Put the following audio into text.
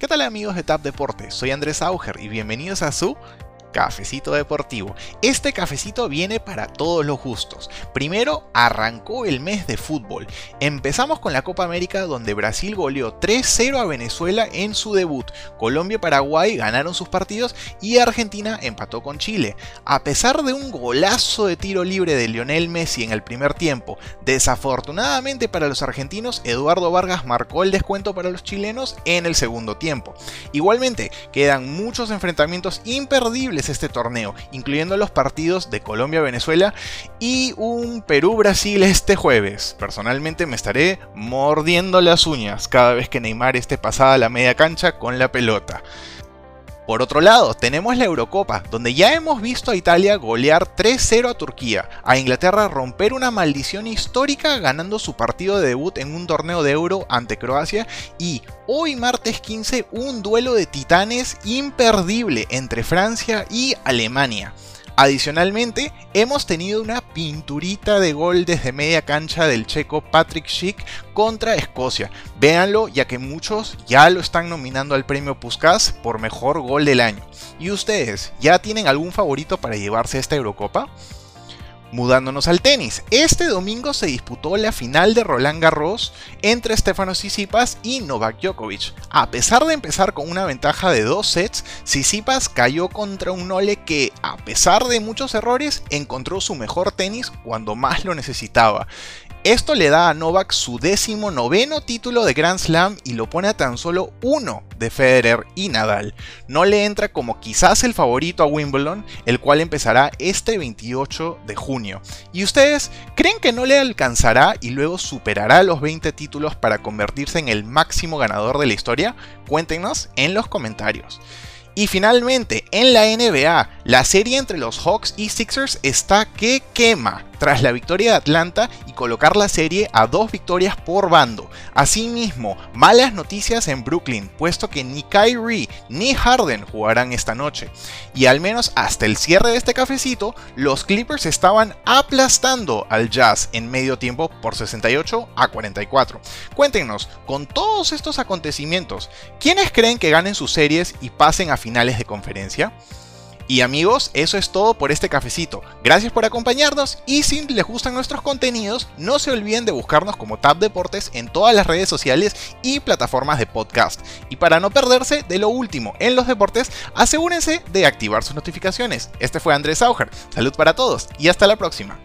¿Qué tal amigos de TAP Deportes? Soy Andrés Auger y bienvenidos a su Cafecito Deportivo. Este cafecito viene para todos los gustos. Primero arrancó el mes de fútbol. Empezamos con la Copa América donde Brasil goleó 3-0 a Venezuela en su debut. Colombia y Paraguay ganaron sus partidos y Argentina empató con Chile. A pesar de un golazo de tiro libre de Lionel Messi en el primer tiempo, desafortunadamente para los argentinos, Eduardo Vargas marcó el descuento para los chilenos en el segundo tiempo. Igualmente, quedan muchos enfrentamientos imperdibles este torneo, incluyendo los partidos de Colombia-Venezuela y un Perú-Brasil este jueves. Personalmente me estaré mordiendo las uñas cada vez que Neymar esté pasada la media cancha con la pelota. Por otro lado, tenemos la Eurocopa, donde ya hemos visto a Italia golear 3-0 a Turquía, a Inglaterra romper una maldición histórica ganando su partido de debut en un torneo de Euro ante Croacia y hoy martes 15 un duelo de titanes imperdible entre Francia y Alemania. Adicionalmente, hemos tenido una pinturita de gol desde media cancha del checo Patrick Schick contra Escocia. Véanlo, ya que muchos ya lo están nominando al premio Puskas por mejor gol del año. ¿Y ustedes ya tienen algún favorito para llevarse esta Eurocopa? Mudándonos al tenis, este domingo se disputó la final de Roland Garros entre Stefano Tsitsipas y Novak Djokovic. A pesar de empezar con una ventaja de dos sets, Tsitsipas cayó contra un Nole que, a pesar de muchos errores, encontró su mejor tenis cuando más lo necesitaba. Esto le da a Novak su décimo noveno título de Grand Slam y lo pone a tan solo uno de Federer y Nadal. No le entra como quizás el favorito a Wimbledon, el cual empezará este 28 de junio. ¿Y ustedes creen que no le alcanzará y luego superará los 20 títulos para convertirse en el máximo ganador de la historia? Cuéntenos en los comentarios. Y finalmente, en la NBA, la serie entre los Hawks y Sixers está que quema tras la victoria de Atlanta y colocar la serie a dos victorias por bando. Asimismo, malas noticias en Brooklyn, puesto que ni Kyrie ni Harden jugarán esta noche. Y al menos hasta el cierre de este cafecito, los Clippers estaban aplastando al Jazz en medio tiempo por 68 a 44. Cuéntenos, con todos estos acontecimientos, ¿quiénes creen que ganen sus series y pasen a finales de conferencia? Y amigos, eso es todo por este cafecito. Gracias por acompañarnos y si les gustan nuestros contenidos, no se olviden de buscarnos como Tab Deportes en todas las redes sociales y plataformas de podcast. Y para no perderse de lo último en los deportes, asegúrense de activar sus notificaciones. Este fue Andrés Auger. Salud para todos y hasta la próxima.